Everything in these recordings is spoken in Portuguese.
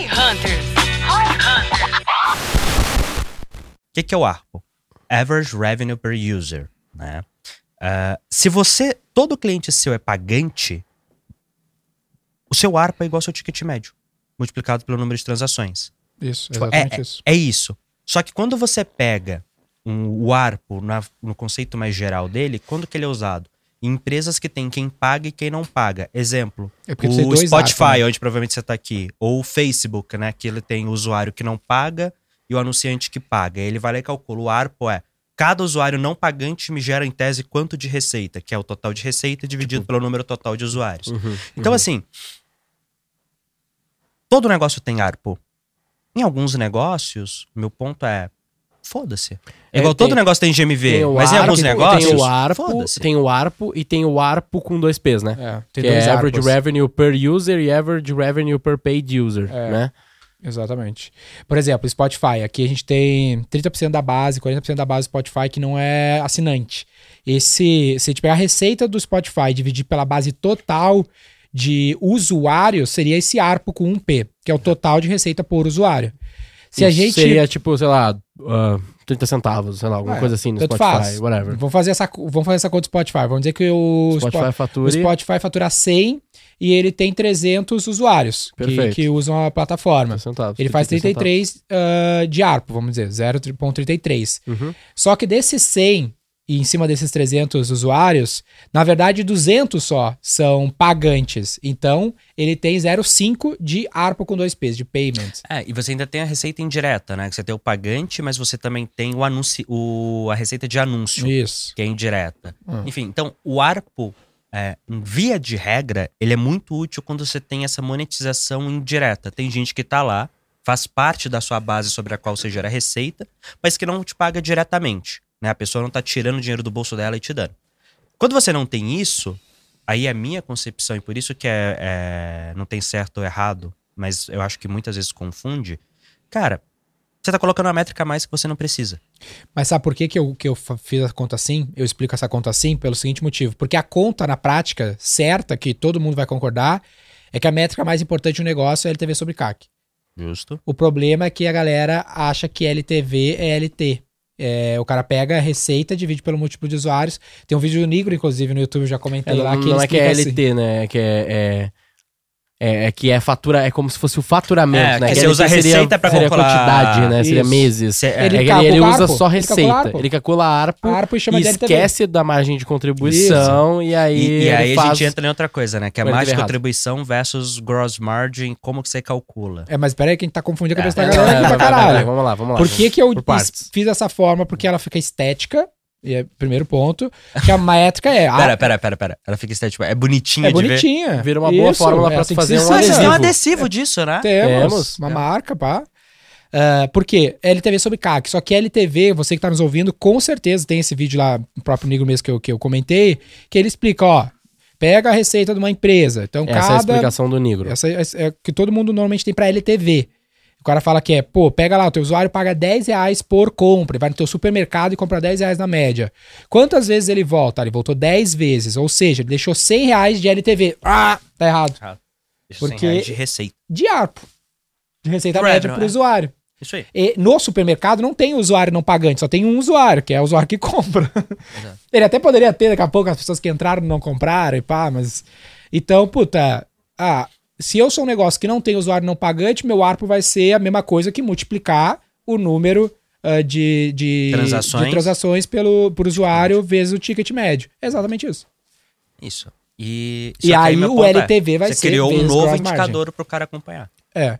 Hi, Hunters! Hi, Hunters! O que, que é o ARPO? Average Revenue Per User. Né? Ah, se você, todo cliente seu é pagante, o seu ARPA é igual ao seu ticket médio, multiplicado pelo número de transações. Isso, Tipo, exatamente é, isso. É isso. Só que quando você pega um, o ARPO na- no conceito mais geral dele, quando que ele é usado? Em empresas que tem quem paga e quem não paga. Exemplo, É o Spotify, ARPA, né? onde provavelmente você tá aqui. Ou o Facebook, né? Que ele tem o usuário que não paga e o anunciante que paga. Ele vai lá e calcula. O ARPO é cada usuário não pagante me gera em tese quanto de receita, que é o total de receita dividido pelo número total de usuários. Uhum. Então, assim, todo negócio tem ARPO. Em alguns negócios, meu ponto é. Foda-se. É É, igual tem- todo negócio tem GMV, Tem mas em ARPO, alguns negócios. Tem o ARPO, tem o ARPO e tem o ARPO com dois P's, né? É, tem que dois é Average ARPAs. Revenue Per User e Average Revenue Per Paid User, É. né? Exatamente. Por exemplo, Spotify. Aqui a gente tem 30% da base, 40% da base do Spotify que não é assinante. Esse, se a gente pegar a receita do Spotify e dividir pela base total de usuários, seria esse ARPO com 1P, que é o total de receita por usuário. Se a gente. Seria tipo, sei lá, ah, 30 centavos, sei lá, alguma É, coisa assim no Spotify, faz. whatever. Vamos fazer, essa, vamos fazer essa conta do Spotify. Vamos dizer que o Spotify Spo- fatura. o Spotify fatura 100 e ele tem 300 usuários que, que usam a plataforma. 30 centavos. Ele faz 30 centavos. 33 ah, de ARPO, vamos dizer, 0,33. Uhum. Só que desses 100 e em cima desses 300 usuários, na verdade 200 só são pagantes. Então, ele tem 0,5 de ARPO com dois P's, de payment. É, e você ainda tem a receita indireta, né? Que você tem o pagante, mas você também tem o anúncio, o, a receita de anúncio, Isso. que é indireta. Hum. Enfim, então o ARPO, é, em via de regra, ele é muito útil quando você tem essa monetização indireta. Tem gente que tá lá, faz parte da sua base sobre a qual você gera receita, mas que não te paga diretamente. Né? A pessoa não tá tirando dinheiro do bolso dela e te dando. Quando você não tem isso, aí é a minha concepção, e por isso que é, é- não tem certo ou errado, mas eu acho que muitas vezes confunde. Cara, você tá colocando uma métrica a mais que você não precisa. Mas sabe por que, que, eu, que eu fiz a conta assim? Eu explico essa conta assim pelo seguinte motivo. Porque a conta, na prática, certa, que todo mundo vai concordar, é que a métrica mais importante do negócio é LTV sobre CAC. Justo. O problema é que a galera acha que LTV é LT. É, o cara pega a receita, divide pelo múltiplo de usuários. Tem um vídeo do Negro, inclusive, no YouTube, já comentei É, lá. que não é que é explica assim. LT, né? É que é, é, é- é que é fatura, é como se fosse o faturamento, É, né? que você usa a seria- receita pra seria calcular- quantidade, né? Seria Isso. meses. Cê- É, é, que Ele ele, calcula ele usa ARPO, só ele calcula receita. Ele calcula ARPO, ARPO e chama e esquece da margem de contribuição e aí E, e ele aí a faz... gente entra em outra coisa, né? Que é a margem de errado. contribuição versus gross margin, como que você calcula. É, mas peraí que a gente tá confundindo a cabeça É, da É, galera aqui vai, pra vai, vai, vai, caralho. vamos lá, vamos lá. Por que, que eu fiz dessa forma? Porque ela fica estética, e é o primeiro ponto. Que a métrica é. a- Pera, pera, pera, pera. Ela fica estética. É bonitinha é de ver. bonitinha. Vira uma boa fórmula pra assim fazer se um faz. Mas vocês têm um adesivo. adesivo disso, né? Temos, Temos. uma É. marca, pá. Ah, por quê? LTV sobre CAC. Só que LTV, você que tá nos ouvindo, com certeza tem esse vídeo lá, o próprio Negro mesmo que eu, que eu comentei, que ele explica, ó, pega a receita de uma empresa. Então, Essa é a cada... explicação do Negro. Essa é, essa é que todo mundo normalmente tem pra LTV. O cara fala que é, pô, pega lá, o teu usuário paga 10 reais por compra, vai no teu supermercado e compra 10 reais na média. Quantas vezes ele volta? Ele voltou 10 vezes, ou seja, ele deixou 100 reais de LTV. Ah, tá errado. Deixa Porque- 100 reais de receita. De ARPO. De receita Revenue, média pro é. usuário. Isso aí. E no supermercado não tem usuário não pagante, só tem um usuário, que é o usuário que compra. Exato. Ele até poderia ter daqui a pouco as pessoas que entraram não compraram e pá, mas. Então, puta. Ah, se eu sou um negócio que não tem usuário não pagante, meu ARPO vai ser a mesma coisa que multiplicar o número ah, de, de, Transações. de transações pelo, por usuário vezes o ticket médio. É exatamente isso. Isso. E, E aí meu o ponto é, LTV vai você ser criou um novo indicador pro cara acompanhar. É.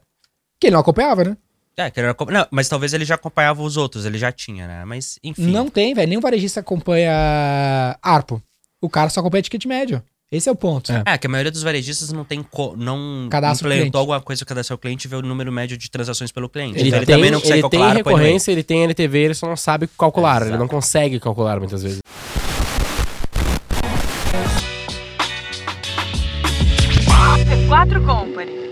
Que ele não acompanhava, né? É, que ele acom- não, mas talvez ele já acompanhava os outros, ele já tinha, né? Mas, enfim. Não tem, velho. Nenhum varejista acompanha ARPO. O cara só acompanha ticket médio. Esse é o ponto. É. É, que a maioria dos varejistas não tem co- não Cadastra o cliente. implementou alguma coisa que cadastra o cliente e vê o número médio de transações pelo cliente. Ele, Então ele tem, também não consegue ele tem calcular. no meio. recorrência, ele tem LTV, ele só não sabe calcular. Ele Exato. não consegue calcular muitas vezes. C4 Company.